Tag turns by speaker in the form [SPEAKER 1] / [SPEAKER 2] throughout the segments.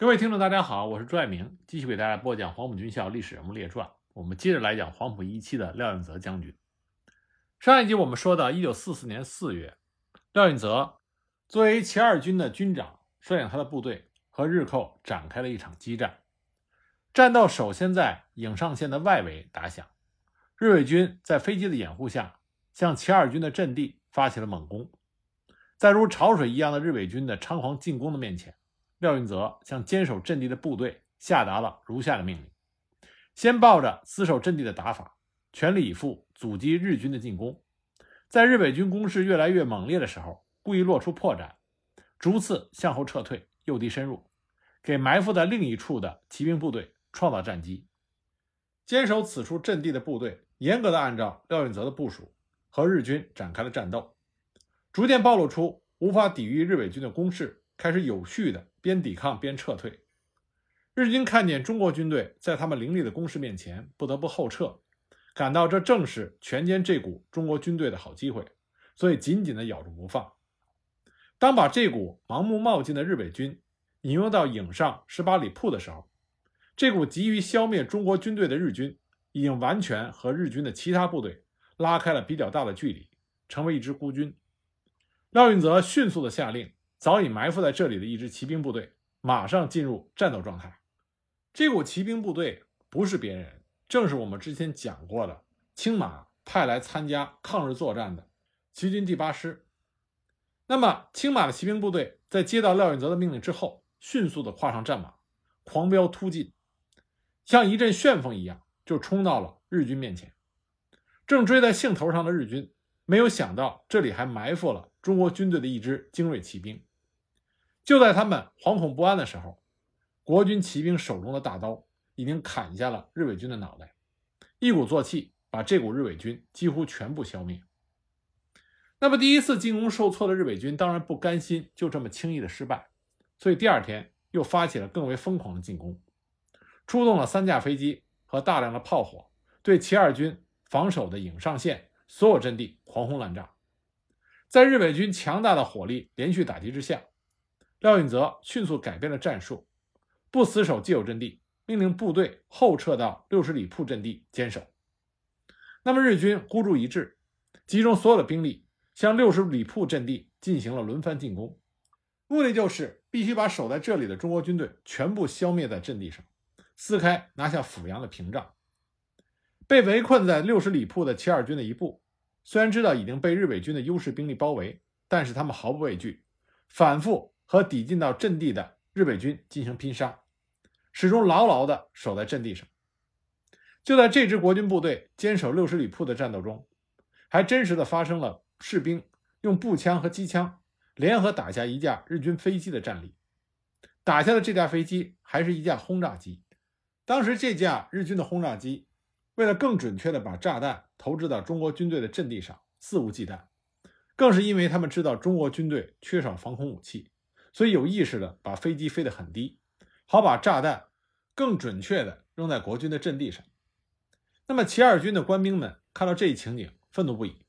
[SPEAKER 1] 各位听众，大家好，我是朱爱明，继续给大家播讲《黄埔军校历史人物列传》。我们接着来讲黄埔一期的廖运泽将军。上一集我们说到，一九四四年四月，廖运泽作为七二军的军长，率领他的部队和日寇展开了一场激战。战斗首先在颍上线的外围打响，日伪军在飞机的掩护下，向七二军的阵地发起了猛攻。在如潮水一样的日伪军的猖狂进攻的面前，廖运泽向坚守阵地的部队下达了如下的命令：先抱着死守阵地的打法，全力以赴阻击日军的进攻。在日伪军攻势越来越猛烈的时候，故意露出破绽，逐次向后撤退，诱敌深入，给埋伏在另一处的骑兵部队创造战机。坚守此处阵地的部队，严格的按照廖运泽的部署，和日军展开了战斗，逐渐暴露出无法抵御日伪军的攻势，开始有序的。边抵抗边撤退，日军看见中国军队在他们凌厉的攻势面前不得不后撤，感到这正是全歼这股中国军队的好机会，所以紧紧地咬住不放。当把这股盲目冒进的日伪军引诱到颍上十八里铺的时候，这股急于消灭中国军队的日军已经完全和日军的其他部队拉开了比较大的距离，成为一支孤军。廖运泽迅速地下令。早已埋伏在这里的一支骑兵部队马上进入战斗状态。这股骑兵部队不是别人，正是我们之前讲过的青马派来参加抗日作战的骑军第八师。那么，青马的骑兵部队在接到廖运泽的命令之后，迅速地跨上战马，狂飙突进，像一阵旋风一样就冲到了日军面前。正追在兴头上的日军，没有想到这里还埋伏了中国军队的一支精锐骑兵。就在他们惶恐不安的时候，国军骑兵手中的大刀已经砍下了日伪军的脑袋，一鼓作气把这股日伪军几乎全部消灭。那么，第一次进攻受挫的日伪军当然不甘心就这么轻易的失败，所以第二天又发起了更为疯狂的进攻，出动了三架飞机和大量的炮火，对七二军防守的颍上线所有阵地狂轰滥炸。在日伪军强大的火力连续打击之下，廖运泽迅速改变了战术，不死守既有阵地，命令部队后撤到六十里铺阵地坚守。那么日军孤注一掷，集中所有的兵力向六十里铺阵地进行了轮番进攻，目的就是必须把守在这里的中国军队全部消灭在阵地上，撕开拿下阜阳的屏障。被围困在六十里铺的七二军的一部，虽然知道已经被日伪军的优势兵力包围，但是他们毫不畏惧，反复。和抵近到阵地的日伪军进行拼杀，始终牢牢地守在阵地上。就在这支国军部队坚守六十里铺的战斗中，还真实的发生了士兵用步枪和机枪联合打下一架日军飞机的战例。打下的这架飞机还是一架轰炸机。当时这架日军的轰炸机为了更准确地把炸弹投掷到中国军队的阵地上，肆无忌惮。更是因为他们知道中国军队缺少防空武器。所以有意识的把飞机飞得很低，好把炸弹更准确的扔在国军的阵地上。那么七二军的官兵们看到这一情景，愤怒不已，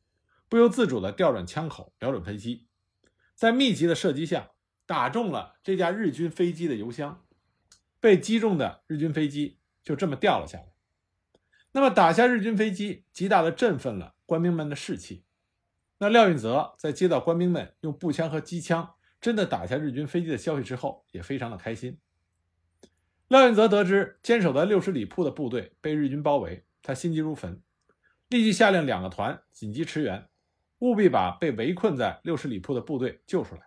[SPEAKER 1] 不由自主地调转枪口，瞄准飞机，在密集的射击下，打中了这架日军飞机的油箱，被击中的日军飞机就这么掉了下来。那么打下日军飞机，极大的振奋了官兵们的士气。那廖运泽在接到官兵们用步枪和机枪。真的打下日军飞机的消息之后，也非常的开心。廖运泽得知坚守在六十里铺的部队被日军包围，他心急如焚，立即下令两个团紧急驰援，务必把被围困在六十里铺的部队救出来。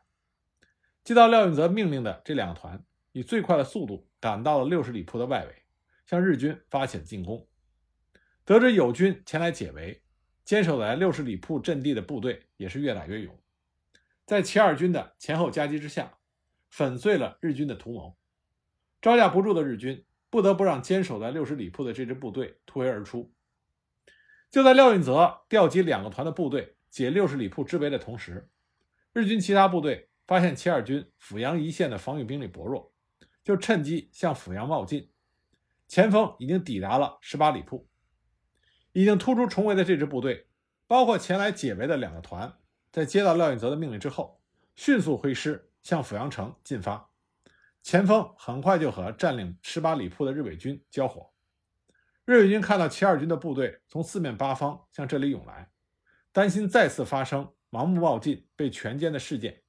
[SPEAKER 1] 接到廖运泽命令的这两个团，以最快的速度赶到了六十里铺的外围，向日军发起了进攻。得知友军前来解围，坚守在六十里铺阵地的部队也是越打越勇。在七二军的前后夹击之下，粉碎了日军的图谋。招架不住的日军不得不让坚守在六十里铺的这支部队突围而出。就在廖运泽调集两个团的部队解六十里铺之围的同时，日军其他部队发现七二军阜阳一线的防御兵力薄弱，就趁机向阜阳冒进。前锋已经抵达了十八里铺，已经突出重围的这支部队，包括前来解围的两个团。在接到廖运泽的命令之后，迅速挥师向阜阳城进发，前锋很快就和占领十八里铺的日伪军交火。日伪军看到七二军的部队从四面八方向这里涌来，担心再次发生盲目冒进、被全歼的事件，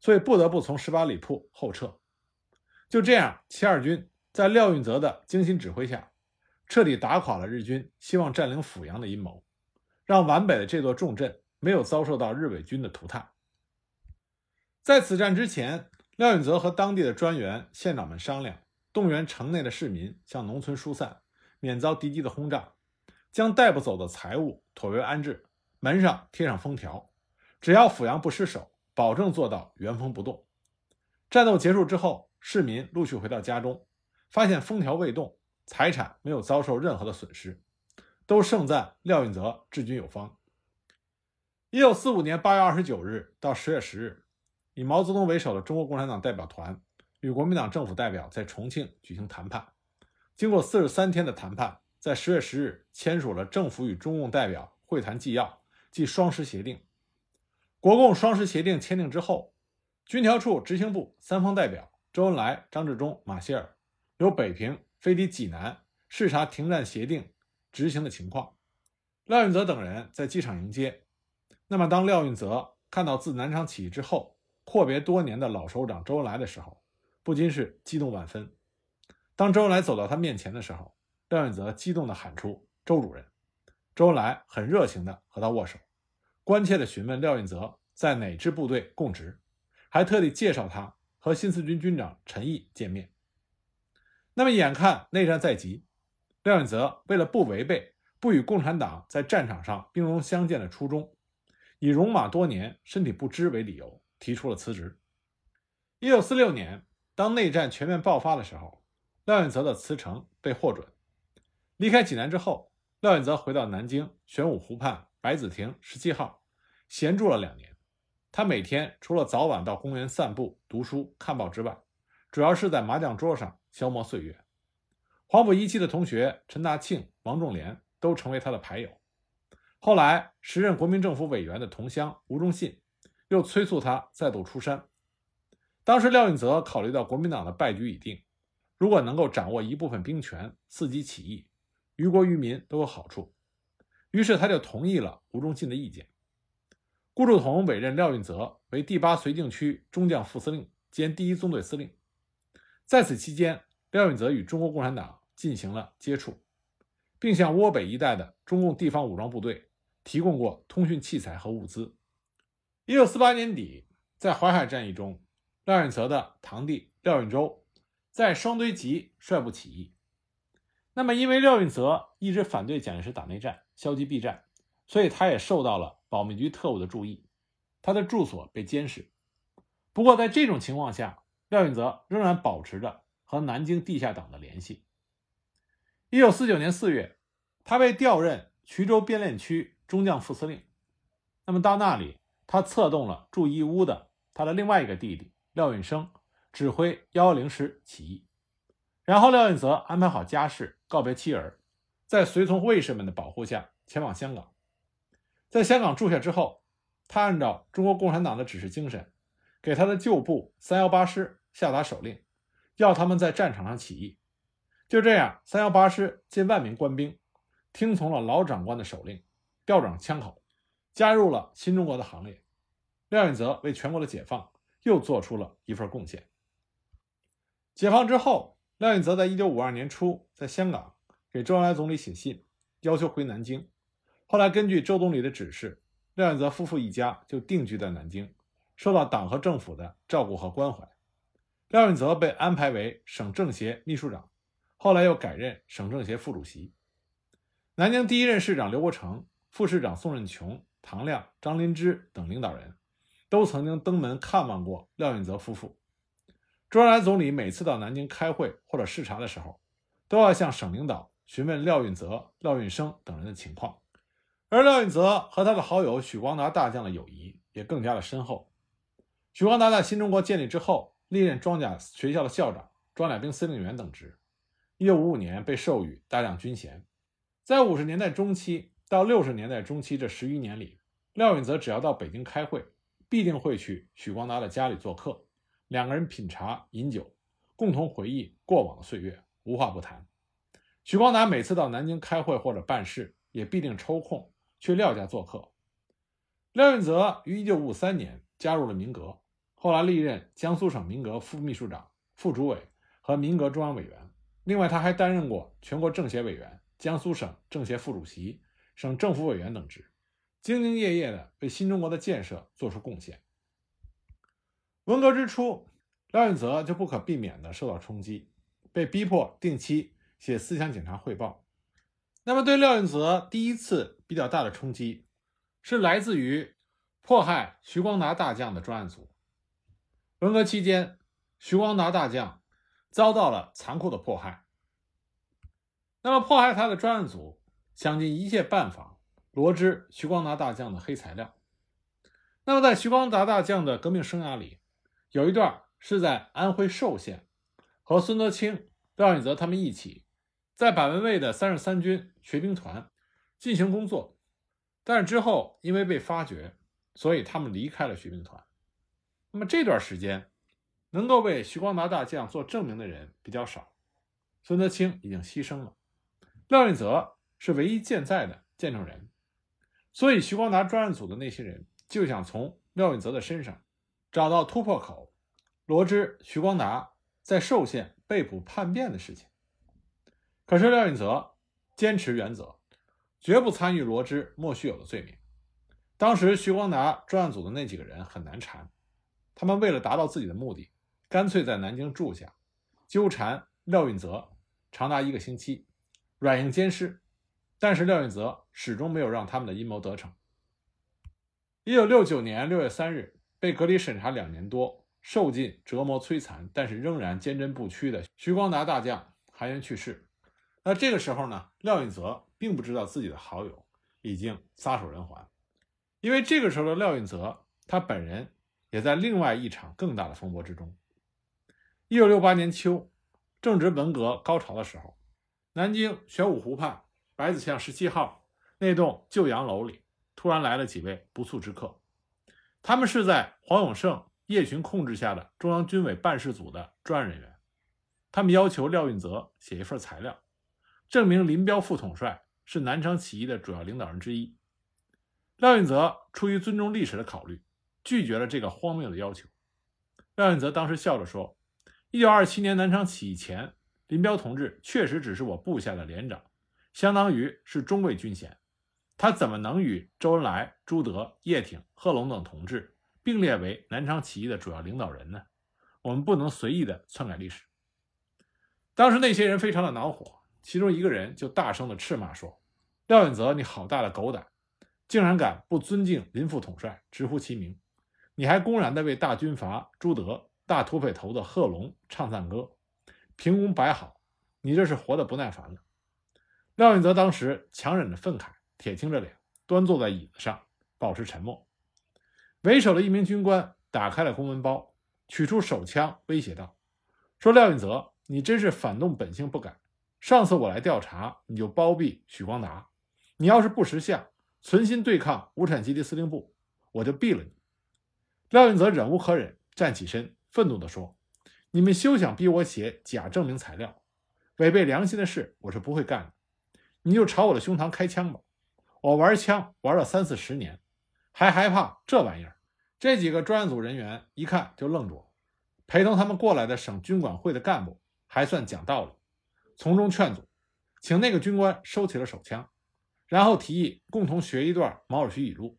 [SPEAKER 1] 所以不得不从十八里铺后撤。就这样，七二军在廖运泽的精心指挥下，彻底打垮了日军希望占领阜阳的阴谋，让皖北的这座重镇没有遭受到日伪军的涂炭。在此战之前，廖运泽和当地的专员、县长们商量，动员城内的市民向农村疏散。免遭敌机的轰炸，将带不走的财物妥为安置，门上贴上封条，只要阜阳不失守，保证做到原封不动。战斗结束之后，市民陆续回到家中，发现封条未动，财产没有遭受任何的损失，都盛赞廖运泽治军有方。一九四五年八月二十九日到十月十日，以毛泽东为首的中国共产党代表团与国民党政府代表在重庆举行谈判。经过四十三天的谈判，在十月十日签署了政府与中共代表会谈纪要，即双十协定。国共双十协定签订之后，军调处执行部三方代表周恩来、张治中、马歇尔由北平飞抵济南视察停战协定执行的情况。廖运泽等人在机场迎接。那么，当廖运泽看到自南昌起义之后阔别多年的老首长周恩来的时候，不禁是激动万分。当周恩来走到他面前的时候，廖运泽激动地喊出：“周主任！”周恩来很热情地和他握手，关切地询问廖运泽在哪支部队供职，还特地介绍他和新四军军长陈毅见面。那么，眼看内战在即，廖运泽为了不违背不与共产党在战场上兵戎相见的初衷，以戎马多年、身体不支为理由，提出了辞职。一九四六年，当内战全面爆发的时候。廖运泽的辞呈被获准，离开济南之后，廖运泽回到南京玄武湖畔白子亭十七号，闲住了两年。他每天除了早晚到公园散步、读书、看报之外，主要是在麻将桌上消磨岁月。黄埔一期的同学陈大庆、王仲廉都成为他的牌友。后来，时任国民政府委员的同乡吴忠信又催促他再度出山。当时，廖运泽考虑到国民党的败局已定。如果能够掌握一部分兵权，伺机起义，于国于民都有好处。于是他就同意了吴忠信的意见。顾祝同委任廖运泽为第八绥靖区中将副司令兼第一纵队司令。在此期间，廖运泽与中国共产党进行了接触，并向涡北一带的中共地方武装部队提供过通讯器材和物资。一九四八年底，在淮海战役中，廖运泽的堂弟廖运周。在双堆集率部起义，那么因为廖运泽一直反对蒋介石打内战、消极避战，所以他也受到了保密局特务的注意，他的住所被监视。不过在这种情况下，廖运泽仍然保持着和南京地下党的联系。一九四九年四月，他被调任衢州边练区中将副司令。那么到那里，他策动了驻义乌的他的另外一个弟弟廖运生。指挥幺幺零师起义，然后廖运泽安排好家事，告别妻儿，在随从卫士们的保护下前往香港。在香港住下之后，他按照中国共产党的指示精神，给他的旧部三幺八师下达手令，要他们在战场上起义。就这样，三幺八师近万名官兵听从了老长官的手令，调转枪口，加入了新中国的行列。廖运泽为全国的解放又做出了一份贡献。解放之后，廖运泽在一九五二年初在香港给周恩来总理写信，要求回南京。后来根据周总理的指示，廖运泽夫妇一家就定居在南京，受到党和政府的照顾和关怀。廖运泽被安排为省政协秘书长，后来又改任省政协副主席。南京第一任市长刘国成、副市长宋任穷、唐亮、张林芝等领导人，都曾经登门看望过廖运泽夫妇。周恩来总理每次到南京开会或者视察的时候，都要向省领导询问廖运泽、廖运生等人的情况。而廖运泽和他的好友许光达大将的友谊也更加的深厚。许光达在新中国建立之后，历任装甲学校的校长、装甲兵司令员等职。1955年被授予大将军衔。在五十年代中期到六十年代中期这十余年里，廖运泽只要到北京开会，必定会去许光达的家里做客。两个人品茶饮酒，共同回忆过往的岁月，无话不谈。许光达每次到南京开会或者办事，也必定抽空去廖家做客。廖运泽于1953年加入了民革，后来历任江苏省民革副秘书长、副主委和民革中央委员。另外，他还担任过全国政协委员、江苏省政协副主席、省政府委员等职，兢兢业业地为新中国的建设做出贡献。文革之初，廖运泽就不可避免地受到冲击，被逼迫定期写思想检查汇报。那么，对廖运泽第一次比较大的冲击。是来自于迫害徐光达大将的专案组。文革期间，徐光达大将遭到了残酷的迫害。那么，迫害他的专案组想尽一切办法罗织徐光达大将的黑材料。那么，在徐光达大将的革命生涯里，有一段是在安徽寿县，和孙德清、廖运泽他们一起，在百文蔚的三十三军学兵团进行工作。但是之后，因为被发觉，所以他们离开了学兵团。那么这段时间，能够为徐光达大将做证明的人比较少。孙德清已经牺牲了，廖运泽是唯一健在的见证人。所以，徐光达专案组的那些人就想从廖运泽的身上找到突破口，罗织徐光达在寿县被捕叛变的事情。可是廖运泽坚持原则。绝不参与罗织莫须有的罪名。当时徐光达专案组的那几个人很难缠，他们为了达到自己的目的，干脆在南京住下，纠缠廖运泽长达一个星期，软硬兼施。但是廖运泽始终没有让他们的阴谋得逞。一九六九年六月三日，被隔离审查两年多、受尽折磨摧残，但是仍然坚贞不屈的徐光达大将含冤去世。那这个时候呢，廖运泽。并不知道自己的好友已经撒手人寰，因为这个时候的廖运泽，他本人也在另外一场更大的风波之中。一九六八年秋，正值文革高潮的时候，南京玄武湖畔白子巷十七号那栋旧洋楼里，突然来了几位不速之客，他们是在黄永胜、叶群控制下的中央军委办事组的专案人员，他们要求廖运泽写一份材料，证明林彪副统帅。是南昌起义的主要领导人之一，廖运泽出于尊重历史的考虑，拒绝了这个荒谬的要求。廖运泽当时笑着说：“一九二七年南昌起义前，林彪同志确实只是我部下的连长，相当于是中尉军衔，他怎么能与周恩来、朱德、叶挺、贺龙等同志并列为南昌起义的主要领导人呢？我们不能随意的篡改历史。”当时那些人非常的恼火。其中一个人就大声的斥骂说：“廖允泽，你好大的狗胆，竟然敢不尊敬林副统帅，直呼其名！你还公然的为大军阀朱德、大土匪头子贺龙唱赞歌，平庸摆好！你这是活得不耐烦了。”廖运泽当时强忍着愤慨，铁青着脸，端坐在椅子上，保持沉默。为首的一名军官打开了公文包，取出手枪，威胁道：“说廖运泽，你真是反动本性不改！”上次我来调查，你就包庇许光达。你要是不识相，存心对抗无产阶级司令部，我就毙了你。廖运泽忍无可忍，站起身，愤怒地说：“你们休想逼我写假证明材料，违背良心的事，我是不会干的。你就朝我的胸膛开枪吧，我玩枪玩了三四十年，还害怕这玩意儿？”这几个专案组人员一看就愣住了，陪同他们过来的省军管会的干部还算讲道理。从中劝阻，请那个军官收起了手枪，然后提议共同学一段毛主席语录。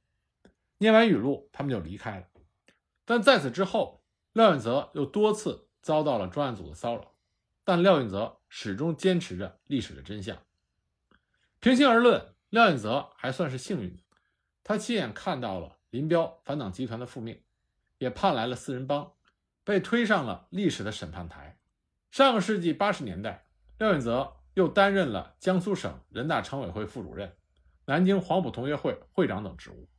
[SPEAKER 1] 念完语录，他们就离开了。但在此之后，廖运泽又多次遭到了专案组的骚扰，但廖运泽始终坚持着历史的真相。平心而论，廖运泽还算是幸运的，他亲眼看到了林彪反党集团的覆灭，也盼来了四人帮，被推上了历史的审判台。上个世纪八十年代。廖运泽又担任了江苏省人大常委会副主任、南京黄埔同学会会长等职务，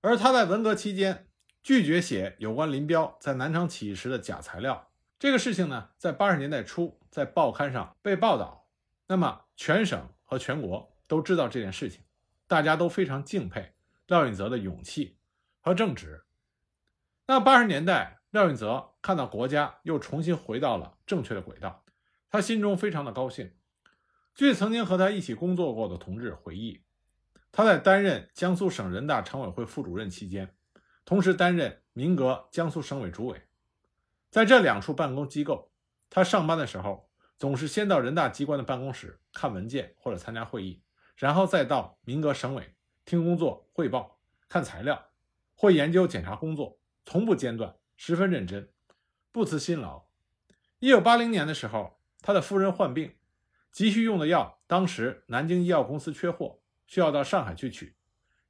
[SPEAKER 1] 而他在文革期间拒绝写有关林彪在南昌起义时的假材料，这个事情呢，在八十年代初在报刊上被报道，那么全省和全国都知道这件事情，大家都非常敬佩廖运泽的勇气和正直。那八十年代，廖运泽看到国家又重新回到了正确的轨道，他心中非常的高兴。据曾经和他一起工作过的同志回忆，他在担任江苏省人大常委会副主任期间，同时担任民革江苏省委主委。在这两处办公机构，他上班的时候总是先到人大机关的办公室看文件或者参加会议，然后再到民革省委听工作汇报、看材料或研究检查工作，从不间断，十分认真，不辞辛劳。一九八零年的时候，他的夫人患病。急需用的药，当时南京医药公司缺货，需要到上海去取，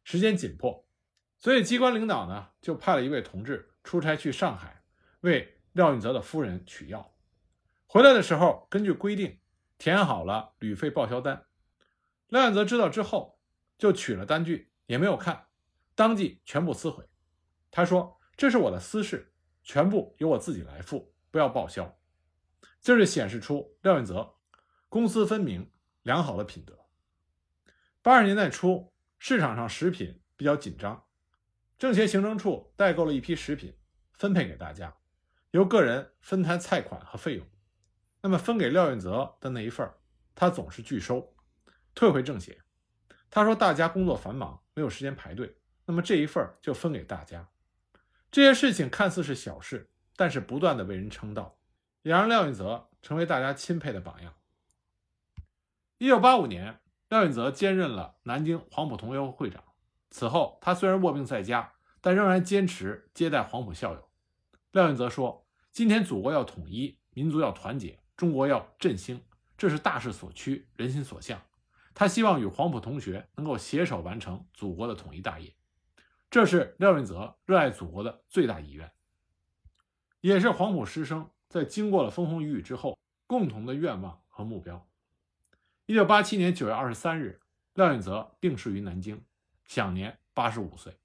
[SPEAKER 1] 时间紧迫，所以机关领导呢就派了一位同志出差去上海，为廖运泽的夫人取药。回来的时候，根据规定填好了旅费报销单。廖运泽知道之后，就取了单据，也没有看，当即全部撕毁。他说：“这是我的私事，全部由我自己来付，不要报销。”这是显示出廖运泽。公私分明，良好的品德。八十年代初，市场上食品比较紧张，政协行政处代购了一批食品，分配给大家，由个人分摊菜款和费用。那么分给廖运泽的那一份他总是拒收，退回政协。他说：“大家工作繁忙，没有时间排队，那么这一份就分给大家。”这些事情看似是小事，但是不断的为人称道，也让廖运泽成为大家钦佩的榜样。一九八五年，廖运泽兼任了南京黄埔同学会会长。此后，他虽然卧病在家，但仍然坚持接待黄埔校友。廖运泽说：“今天祖国要统一，民族要团结，中国要振兴，这是大势所趋，人心所向。他希望与黄埔同学能够携手完成祖国的统一大业，这是廖运泽热爱祖国的最大遗愿，也是黄埔师生在经过了风风雨雨之后共同的愿望和目标。”一九八七年九月二十三日，廖运泽病逝于南京，享年八十五岁。